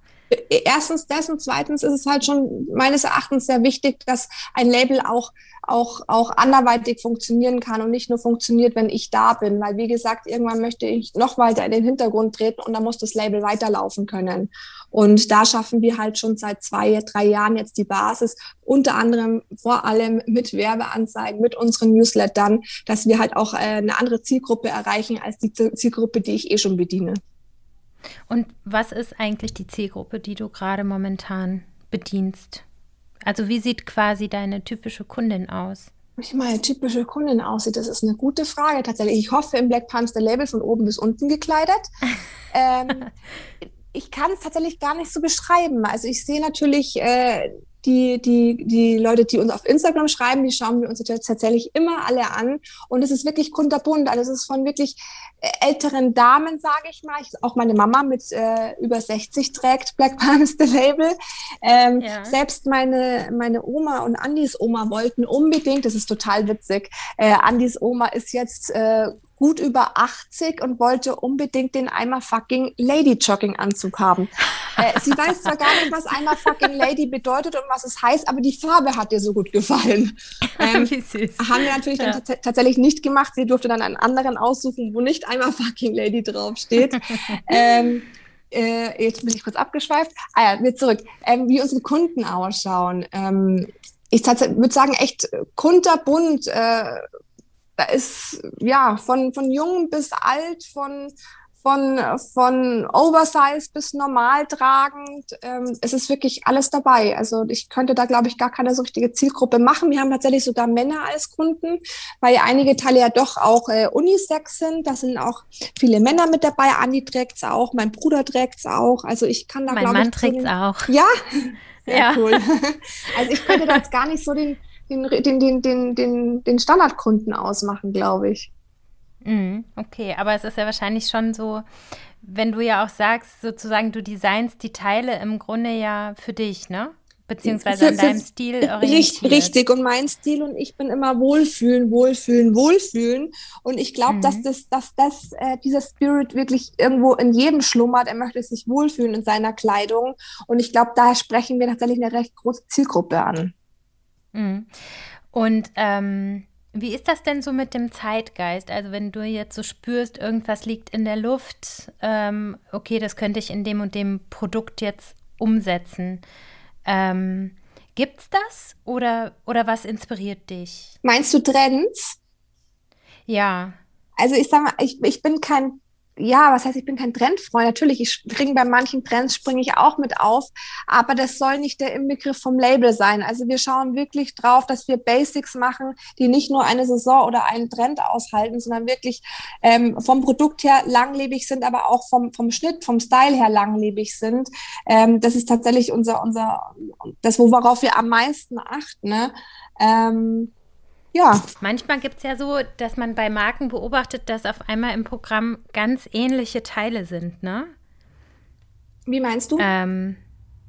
Erstens das und zweitens ist es halt schon meines Erachtens sehr wichtig, dass ein Label auch, auch, auch anderweitig funktionieren kann und nicht nur funktioniert, wenn ich da bin. Weil, wie gesagt, irgendwann möchte ich noch weiter in den Hintergrund treten und dann muss das Label weiterlaufen können. Und da schaffen wir halt schon seit zwei, drei Jahren jetzt die Basis, unter anderem vor allem mit Werbeanzeigen, mit unseren Newslettern, dass wir halt auch äh, eine andere Zielgruppe erreichen als die Zielgruppe, die ich eh schon bediene. Und was ist eigentlich die Zielgruppe, die du gerade momentan bedienst? Also wie sieht quasi deine typische Kundin aus? Wie meine typische Kundin aussieht, das ist eine gute Frage tatsächlich. Ich hoffe im Black Panther Label von oben bis unten gekleidet. [LAUGHS] ähm, ich kann es tatsächlich gar nicht so beschreiben. Also ich sehe natürlich äh, die, die, die Leute, die uns auf Instagram schreiben, die schauen wir uns tatsächlich immer alle an. Und es ist wirklich kunterbunt. Also es ist von wirklich älteren Damen, sage ich mal. Ich, auch meine Mama mit äh, über 60 trägt Black [LAUGHS] Palms the Label. Ähm, ja. Selbst meine, meine Oma und Andis Oma wollten unbedingt, das ist total witzig, äh, Andis Oma ist jetzt äh, gut über 80 und wollte unbedingt den einmal fucking Lady Jogging Anzug haben. [LAUGHS] äh, sie weiß zwar gar nicht, was einmal fucking Lady bedeutet und was es heißt, aber die Farbe hat ihr so gut gefallen. Ähm. [LAUGHS] Haben wir natürlich ja. dann tatsächlich nicht gemacht. Sie durfte dann einen anderen aussuchen, wo nicht einmal fucking Lady draufsteht. [LAUGHS] ähm, äh, jetzt bin ich kurz abgeschweift. Ah ja, wir zurück. Ähm, wie unsere Kunden ausschauen. Ähm, ich würde sagen, echt kunterbunt, äh, da ist ja von, von jung bis alt, von, von, von oversized bis normal tragend. Ähm, es ist wirklich alles dabei. Also ich könnte da, glaube ich, gar keine so richtige Zielgruppe machen. Wir haben tatsächlich sogar Männer als Kunden, weil einige Teile ja doch auch äh, Unisex sind. Da sind auch viele Männer mit dabei. Andi trägt es auch, mein Bruder trägt es auch. Also ich kann da, glaube ich. Mein Mann trägt es auch. Ja, [LAUGHS] sehr ja. cool. [LAUGHS] Also ich könnte da jetzt gar nicht so den den, den, den, den, den, den Standardkunden ausmachen, glaube ich. Mhm, okay, aber es ist ja wahrscheinlich schon so, wenn du ja auch sagst, sozusagen, du designst die Teile im Grunde ja für dich, ne? Beziehungsweise an deinem Stil orientiert. Richtig, und mein Stil und ich bin immer Wohlfühlen, Wohlfühlen, Wohlfühlen. Und ich glaube, mhm. dass das, dass das, äh, dieser Spirit wirklich irgendwo in jedem schlummert. Er möchte sich wohlfühlen in seiner Kleidung. Und ich glaube, da sprechen wir tatsächlich eine recht große Zielgruppe an. Mhm. Und ähm, wie ist das denn so mit dem Zeitgeist? Also wenn du jetzt so spürst, irgendwas liegt in der Luft, ähm, okay, das könnte ich in dem und dem Produkt jetzt umsetzen. Ähm, Gibt's das oder, oder was inspiriert dich? Meinst du Trends? Ja. Also ich sag mal, ich, ich bin kein ja, was heißt, ich bin kein Trendfreund. Natürlich, ich springe bei manchen Trends, springe ich auch mit auf, aber das soll nicht der Inbegriff vom Label sein. Also wir schauen wirklich drauf, dass wir Basics machen, die nicht nur eine Saison oder einen Trend aushalten, sondern wirklich ähm, vom Produkt her langlebig sind, aber auch vom, vom Schnitt, vom Style her langlebig sind. Ähm, das ist tatsächlich unser, unser, das, worauf wir am meisten achten. Ne? Ähm, ja. Manchmal gibt es ja so, dass man bei Marken beobachtet, dass auf einmal im Programm ganz ähnliche Teile sind, ne? Wie meinst du? Ähm,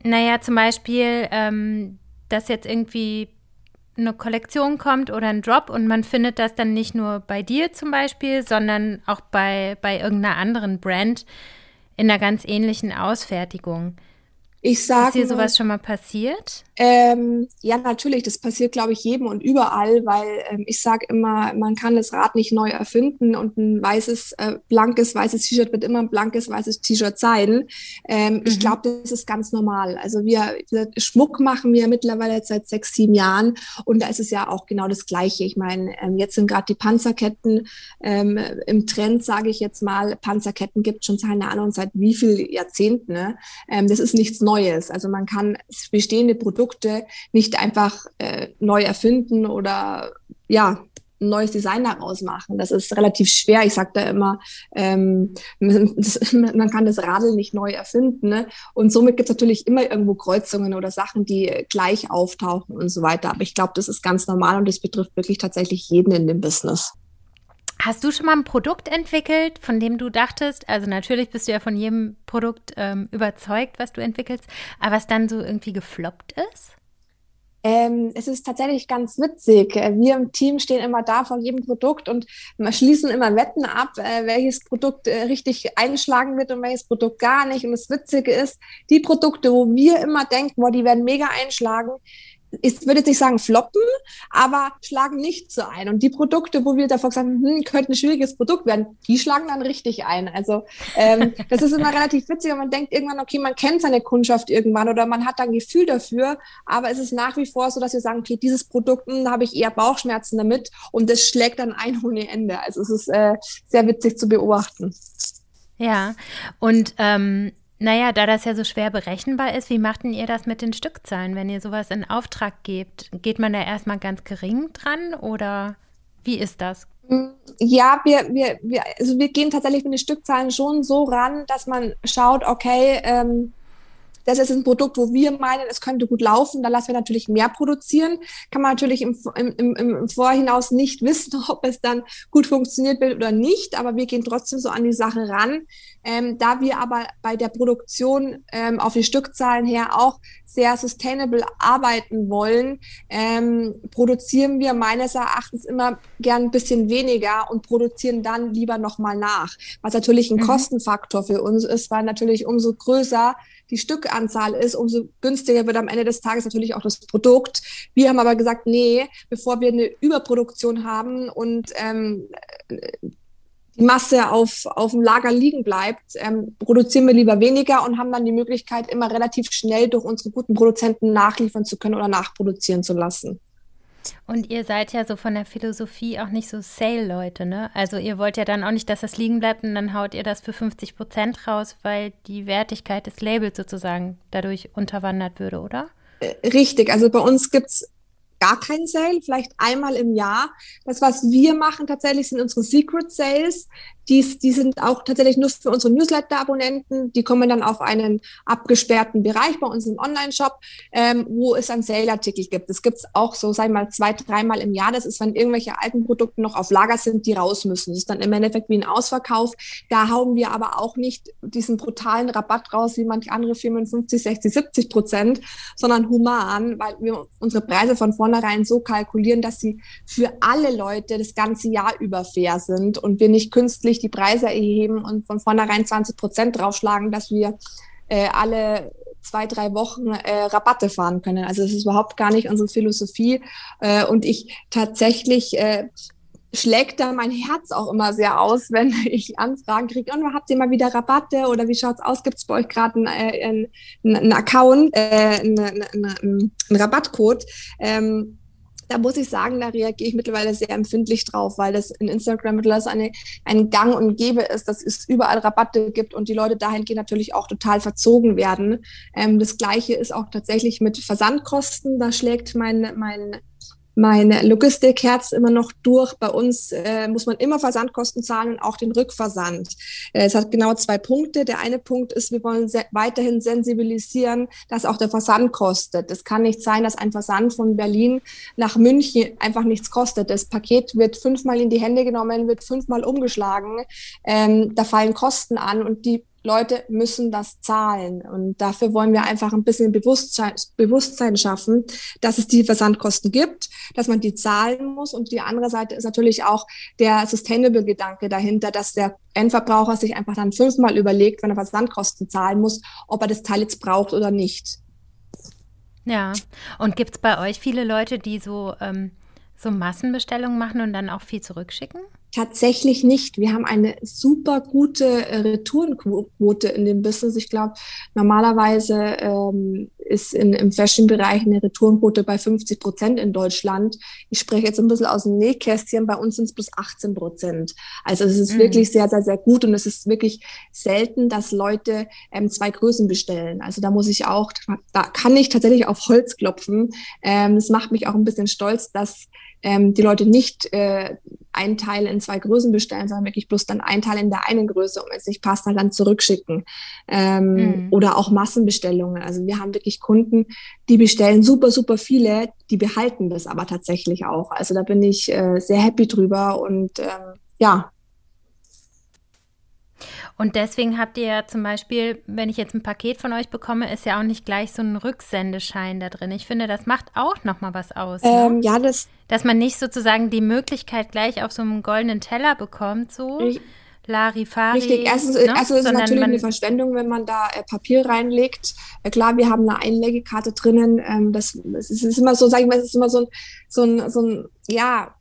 naja, zum Beispiel, ähm, dass jetzt irgendwie eine Kollektion kommt oder ein Drop und man findet das dann nicht nur bei dir zum Beispiel, sondern auch bei, bei irgendeiner anderen Brand in einer ganz ähnlichen Ausfertigung. Ich sage. Ist dir sowas schon mal passiert? Ähm, ja, natürlich. Das passiert, glaube ich, jedem und überall, weil ähm, ich sage immer, man kann das Rad nicht neu erfinden und ein weißes, äh, blankes, weißes T-Shirt wird immer ein blankes, weißes T-Shirt sein. Ähm, mhm. Ich glaube, das ist ganz normal. Also wir, wir, Schmuck machen wir mittlerweile seit sechs, sieben Jahren und da ist es ja auch genau das Gleiche. Ich meine, ähm, jetzt sind gerade die Panzerketten ähm, im Trend, sage ich jetzt mal. Panzerketten gibt schon, keine Ahnung, seit wie viel Jahrzehnten. Ne? Ähm, das ist nichts. Neues. Also man kann bestehende Produkte nicht einfach äh, neu erfinden oder ja, ein neues Design daraus machen. Das ist relativ schwer. Ich sage da immer, ähm, [LAUGHS] man kann das Radl nicht neu erfinden. Ne? Und somit gibt es natürlich immer irgendwo Kreuzungen oder Sachen, die gleich auftauchen und so weiter. Aber ich glaube, das ist ganz normal und das betrifft wirklich tatsächlich jeden in dem Business. Hast du schon mal ein Produkt entwickelt, von dem du dachtest, also natürlich bist du ja von jedem Produkt ähm, überzeugt, was du entwickelst, aber was dann so irgendwie gefloppt ist? Ähm, es ist tatsächlich ganz witzig. Wir im Team stehen immer da vor jedem Produkt und schließen immer Wetten ab, äh, welches Produkt äh, richtig einschlagen wird und welches Produkt gar nicht. Und das Witzige ist, die Produkte, wo wir immer denken, boah, die werden mega einschlagen, ich würde jetzt nicht sagen floppen, aber schlagen nicht so ein. Und die Produkte, wo wir davor gesagt haben, hm, könnte ein schwieriges Produkt werden, die schlagen dann richtig ein. Also ähm, [LAUGHS] das ist immer relativ witzig, wenn man denkt irgendwann, okay, man kennt seine Kundschaft irgendwann oder man hat dann ein Gefühl dafür, aber es ist nach wie vor so, dass wir sagen, okay, dieses Produkt, hm, habe ich eher Bauchschmerzen damit und das schlägt dann ein ohne Ende. Also es ist äh, sehr witzig zu beobachten. Ja, und ähm, naja, da das ja so schwer berechenbar ist, wie macht denn ihr das mit den Stückzahlen, wenn ihr sowas in Auftrag gebt? Geht man da erstmal ganz gering dran oder wie ist das? Ja, wir, wir, wir, also wir gehen tatsächlich mit den Stückzahlen schon so ran, dass man schaut, okay, ähm, das ist ein Produkt, wo wir meinen, es könnte gut laufen. Da lassen wir natürlich mehr produzieren. Kann man natürlich im, im, im Vorhinaus nicht wissen, [LAUGHS] ob es dann gut funktioniert wird oder nicht. Aber wir gehen trotzdem so an die Sache ran. Ähm, da wir aber bei der Produktion ähm, auf die Stückzahlen her auch sehr sustainable arbeiten wollen, ähm, produzieren wir meines Erachtens immer gern ein bisschen weniger und produzieren dann lieber nochmal nach. Was natürlich ein mhm. Kostenfaktor für uns ist, weil natürlich umso größer die Stückanzahl ist, umso günstiger wird am Ende des Tages natürlich auch das Produkt. Wir haben aber gesagt, nee, bevor wir eine Überproduktion haben und ähm, die Masse auf, auf dem Lager liegen bleibt, ähm, produzieren wir lieber weniger und haben dann die Möglichkeit, immer relativ schnell durch unsere guten Produzenten nachliefern zu können oder nachproduzieren zu lassen. Und ihr seid ja so von der Philosophie auch nicht so Sale-Leute, ne? Also ihr wollt ja dann auch nicht, dass das liegen bleibt und dann haut ihr das für 50 Prozent raus, weil die Wertigkeit des Labels sozusagen dadurch unterwandert würde, oder? Äh, richtig, also bei uns gibt es gar keinen Sale, vielleicht einmal im Jahr. Das, was wir machen tatsächlich, sind unsere Secret Sales. Die, die sind auch tatsächlich nur für unsere Newsletter-Abonnenten. Die kommen dann auf einen abgesperrten Bereich bei uns im Online-Shop, ähm, wo es dann Sale-Artikel gibt. Es gibt auch so, sagen wir mal, zwei, dreimal im Jahr. Das ist, wenn irgendwelche alten Produkte noch auf Lager sind, die raus müssen. Das ist dann im Endeffekt wie ein Ausverkauf. Da hauen wir aber auch nicht diesen brutalen Rabatt raus, wie manche andere Firmen 50, 60, 70 Prozent, sondern human, weil wir unsere Preise von vornherein so kalkulieren, dass sie für alle Leute das ganze Jahr über fair sind und wir nicht künstlich nicht die Preise erheben und von vornherein 20 Prozent draufschlagen, dass wir äh, alle zwei, drei Wochen äh, Rabatte fahren können. Also das ist überhaupt gar nicht unsere Philosophie. Äh, und ich tatsächlich äh, schlägt da mein Herz auch immer sehr aus, [LAUGHS] wenn ich Anfragen kriege. Und habt ihr mal wieder Rabatte oder wie schaut's aus? Gibt es bei euch gerade einen, äh, einen, Account, äh, einen, einen, einen Rabattcode? Ähm, da muss ich sagen, da reagiere ich mittlerweile sehr empfindlich drauf, weil das in Instagram mittlerweile eine, ein Gang und Gäbe ist, dass es überall Rabatte gibt und die Leute dahingehend natürlich auch total verzogen werden. Ähm, das Gleiche ist auch tatsächlich mit Versandkosten. Da schlägt mein, mein meine Logistikherz immer noch durch. Bei uns äh, muss man immer Versandkosten zahlen und auch den Rückversand. Äh, es hat genau zwei Punkte. Der eine Punkt ist, wir wollen se weiterhin sensibilisieren, dass auch der Versand kostet. Es kann nicht sein, dass ein Versand von Berlin nach München einfach nichts kostet. Das Paket wird fünfmal in die Hände genommen, wird fünfmal umgeschlagen. Ähm, da fallen Kosten an und die Leute müssen das zahlen. Und dafür wollen wir einfach ein bisschen Bewusstsein, Bewusstsein schaffen, dass es die Versandkosten gibt, dass man die zahlen muss. Und die andere Seite ist natürlich auch der Sustainable-Gedanke dahinter, dass der Endverbraucher sich einfach dann fünfmal überlegt, wenn er Versandkosten zahlen muss, ob er das Teil jetzt braucht oder nicht. Ja, und gibt es bei euch viele Leute, die so, ähm, so Massenbestellungen machen und dann auch viel zurückschicken? Tatsächlich nicht. Wir haben eine super gute äh, Retourenquote in dem Business. Ich glaube, normalerweise ähm, ist in, im Fashion-Bereich eine Retourenquote bei 50 Prozent in Deutschland. Ich spreche jetzt ein bisschen aus dem Nähkästchen. Bei uns sind es plus 18 Prozent. Also es ist mhm. wirklich sehr, sehr, sehr gut und es ist wirklich selten, dass Leute ähm, zwei Größen bestellen. Also da muss ich auch, da kann ich tatsächlich auf Holz klopfen. Ähm, es macht mich auch ein bisschen stolz, dass ähm, die Leute nicht äh, einen Teil in zwei Größen bestellen, sondern wirklich bloß dann einen Teil in der einen Größe und wenn es nicht passt, dann, dann zurückschicken. Ähm, mhm. Oder auch Massenbestellungen. Also wir haben wirklich Kunden, die bestellen super, super viele, die behalten das aber tatsächlich auch. Also da bin ich äh, sehr happy drüber und ähm, ja, und deswegen habt ihr ja zum Beispiel, wenn ich jetzt ein Paket von euch bekomme, ist ja auch nicht gleich so ein Rücksendeschein da drin. Ich finde, das macht auch nochmal was aus. Ne? Ähm, ja, das. Dass man nicht sozusagen die Möglichkeit gleich auf so einem goldenen Teller bekommt, so. Ich, Larifari. Richtig, erstens, ne? also es ist natürlich eine Verschwendung, wenn man da äh, Papier reinlegt. Äh, klar, wir haben eine Einlegekarte drinnen. Ähm, das, es ist immer so, sag ich mal, es ist immer so ein, so ein, so ein ja,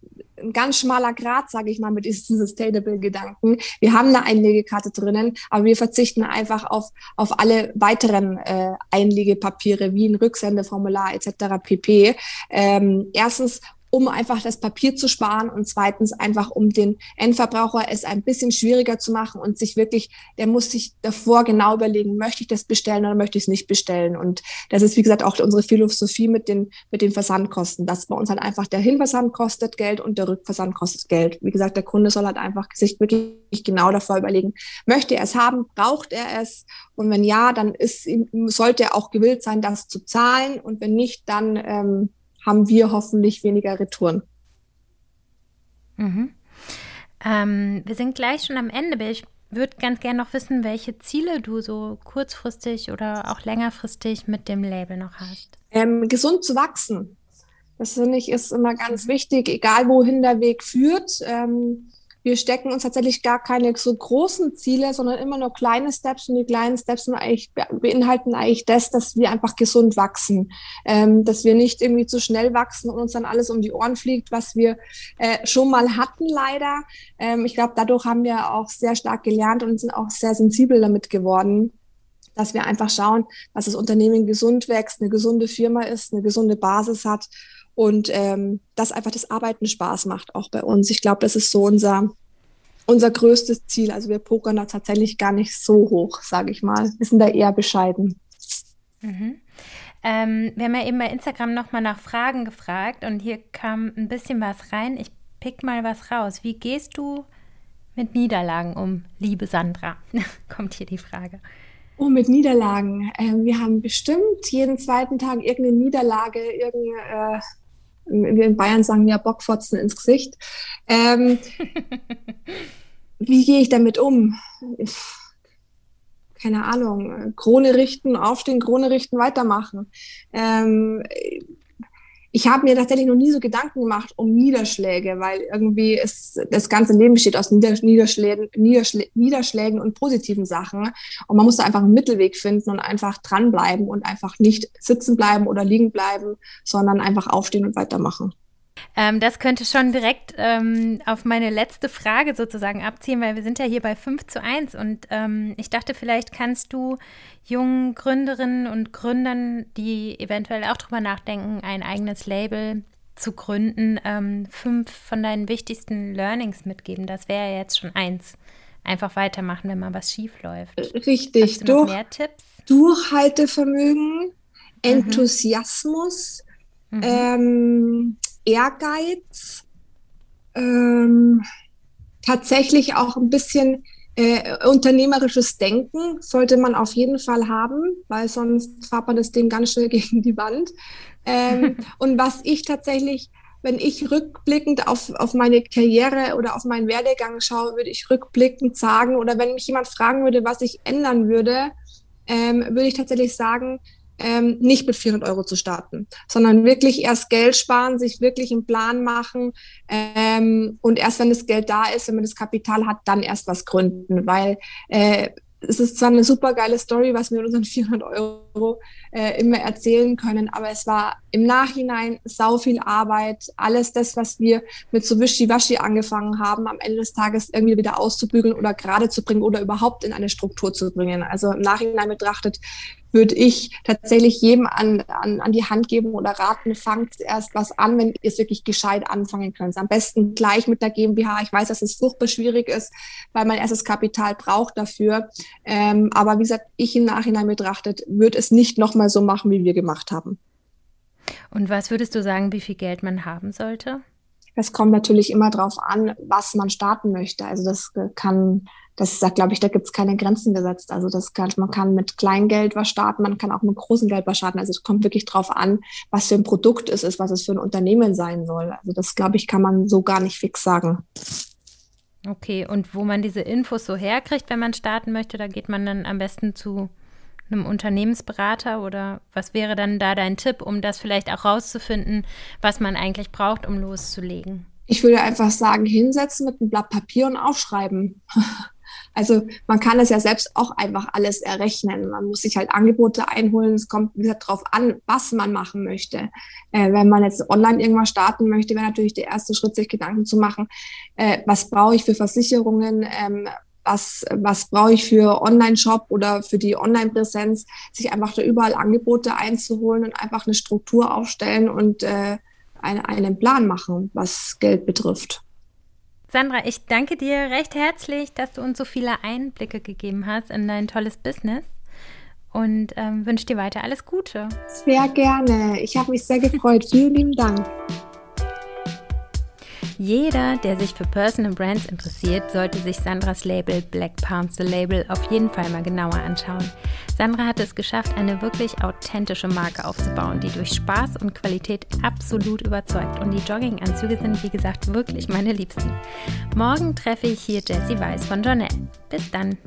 ein ganz schmaler Grad, sage ich mal, mit diesen [LAUGHS] Sustainable-Gedanken. Wir haben eine Einlegekarte drinnen, aber wir verzichten einfach auf, auf alle weiteren äh, Einlegepapiere wie ein Rücksendeformular etc. pp. Ähm, erstens, um einfach das Papier zu sparen und zweitens einfach, um den Endverbraucher es ein bisschen schwieriger zu machen und sich wirklich, der muss sich davor genau überlegen, möchte ich das bestellen oder möchte ich es nicht bestellen? Und das ist, wie gesagt, auch unsere Philosophie mit den, mit den Versandkosten, dass bei uns halt einfach der Hinversand kostet Geld und der Rückversand kostet Geld. Wie gesagt, der Kunde soll halt einfach sich wirklich genau davor überlegen, möchte er es haben, braucht er es? Und wenn ja, dann ist, sollte er auch gewillt sein, das zu zahlen. Und wenn nicht, dann ähm, haben wir hoffentlich weniger Retouren. Mhm. Ähm, wir sind gleich schon am Ende. Ich würde ganz gerne noch wissen, welche Ziele du so kurzfristig oder auch längerfristig mit dem Label noch hast. Ähm, gesund zu wachsen. Das finde ich ist immer ganz wichtig, egal wohin der Weg führt. Ähm, wir stecken uns tatsächlich gar keine so großen Ziele, sondern immer nur kleine Steps und die kleinen Steps eigentlich, beinhalten eigentlich das, dass wir einfach gesund wachsen, ähm, dass wir nicht irgendwie zu schnell wachsen und uns dann alles um die Ohren fliegt, was wir äh, schon mal hatten leider. Ähm, ich glaube, dadurch haben wir auch sehr stark gelernt und sind auch sehr sensibel damit geworden dass wir einfach schauen, dass das Unternehmen gesund wächst, eine gesunde Firma ist, eine gesunde Basis hat und ähm, dass einfach das Arbeiten Spaß macht, auch bei uns. Ich glaube, das ist so unser, unser größtes Ziel. Also wir pokern da tatsächlich gar nicht so hoch, sage ich mal. Wir sind da eher bescheiden. Mhm. Ähm, wir haben ja eben bei Instagram nochmal nach Fragen gefragt und hier kam ein bisschen was rein. Ich pick mal was raus. Wie gehst du mit Niederlagen um, liebe Sandra? [LAUGHS] Kommt hier die Frage. Oh, mit Niederlagen. Ähm, wir haben bestimmt jeden zweiten Tag irgendeine Niederlage, irgendeine, äh, wir in Bayern sagen ja Bockfotzen ins Gesicht. Ähm, [LAUGHS] wie gehe ich damit um? Keine Ahnung. Krone richten, aufstehen, Krone richten, weitermachen. Ähm, ich habe mir tatsächlich noch nie so Gedanken gemacht um Niederschläge, weil irgendwie ist, das ganze Leben besteht aus Niederschlägen, Niederschlägen, Niederschlägen und positiven Sachen. Und man muss da einfach einen Mittelweg finden und einfach dranbleiben und einfach nicht sitzen bleiben oder liegen bleiben, sondern einfach aufstehen und weitermachen. Ähm, das könnte schon direkt ähm, auf meine letzte Frage sozusagen abziehen, weil wir sind ja hier bei 5 zu 1 und ähm, ich dachte, vielleicht kannst du jungen Gründerinnen und Gründern, die eventuell auch drüber nachdenken, ein eigenes Label zu gründen, ähm, fünf von deinen wichtigsten Learnings mitgeben. Das wäre ja jetzt schon eins. Einfach weitermachen, wenn mal was schief läuft. Richtig. Hast du Durch, mehr Tipps? Durchhaltevermögen, mhm. Enthusiasmus, mhm. Ähm, Ehrgeiz, ähm, tatsächlich auch ein bisschen äh, unternehmerisches Denken sollte man auf jeden Fall haben, weil sonst fahrt man das Ding ganz schnell [LAUGHS] gegen die Wand. Ähm, [LAUGHS] und was ich tatsächlich, wenn ich rückblickend auf, auf meine Karriere oder auf meinen Werdegang schaue, würde ich rückblickend sagen, oder wenn mich jemand fragen würde, was ich ändern würde, ähm, würde ich tatsächlich sagen, ähm, nicht mit 400 Euro zu starten, sondern wirklich erst Geld sparen, sich wirklich einen Plan machen ähm, und erst wenn das Geld da ist, wenn man das Kapital hat, dann erst was gründen, weil äh, es ist zwar eine super geile Story, was wir mit unseren 400 Euro äh, immer erzählen können, aber es war im Nachhinein sau viel Arbeit. Alles das, was wir mit so Wischiwaschi angefangen haben, am Ende des Tages irgendwie wieder auszubügeln oder gerade zu bringen oder überhaupt in eine Struktur zu bringen. Also im Nachhinein betrachtet würde ich tatsächlich jedem an, an, an die Hand geben oder raten, fangt erst was an, wenn ihr es wirklich gescheit anfangen könnt. Am besten gleich mit der GmbH. Ich weiß, dass es furchtbar schwierig ist, weil man erstes Kapital braucht dafür. Ähm, aber wie gesagt, ich im Nachhinein betrachtet, würde es nicht nochmal so machen, wie wir gemacht haben. Und was würdest du sagen, wie viel Geld man haben sollte? Es kommt natürlich immer darauf an, was man starten möchte. Also das kann das sagt, glaube ich, da gibt es keine Grenzen gesetzt. Also das kann, man kann mit Kleingeld was starten, man kann auch mit großem Geld was starten. Also es kommt wirklich drauf an, was für ein Produkt es ist, was es für ein Unternehmen sein soll. Also das, glaube ich, kann man so gar nicht fix sagen. Okay, und wo man diese Infos so herkriegt, wenn man starten möchte, da geht man dann am besten zu einem Unternehmensberater oder was wäre dann da dein Tipp, um das vielleicht auch rauszufinden, was man eigentlich braucht, um loszulegen? Ich würde einfach sagen, hinsetzen mit einem Blatt Papier und aufschreiben. [LAUGHS] Also man kann es ja selbst auch einfach alles errechnen. Man muss sich halt Angebote einholen. Es kommt wieder darauf an, was man machen möchte. Äh, wenn man jetzt online irgendwas starten möchte, wäre natürlich der erste Schritt, sich Gedanken zu machen, äh, was brauche ich für Versicherungen, ähm, was, was brauche ich für Online-Shop oder für die Online-Präsenz, sich einfach da überall Angebote einzuholen und einfach eine Struktur aufstellen und äh, eine, einen Plan machen, was Geld betrifft. Sandra, ich danke dir recht herzlich, dass du uns so viele Einblicke gegeben hast in dein tolles Business und ähm, wünsche dir weiter alles Gute. Sehr gerne. Ich habe mich sehr gefreut. Vielen lieben Dank. Jeder, der sich für Personal Brands interessiert, sollte sich Sandras Label Black Pounds the Label auf jeden Fall mal genauer anschauen. Sandra hat es geschafft, eine wirklich authentische Marke aufzubauen, die durch Spaß und Qualität absolut überzeugt. Und die Jogginganzüge sind, wie gesagt, wirklich meine Liebsten. Morgen treffe ich hier Jessie Weiß von Journal. Bis dann.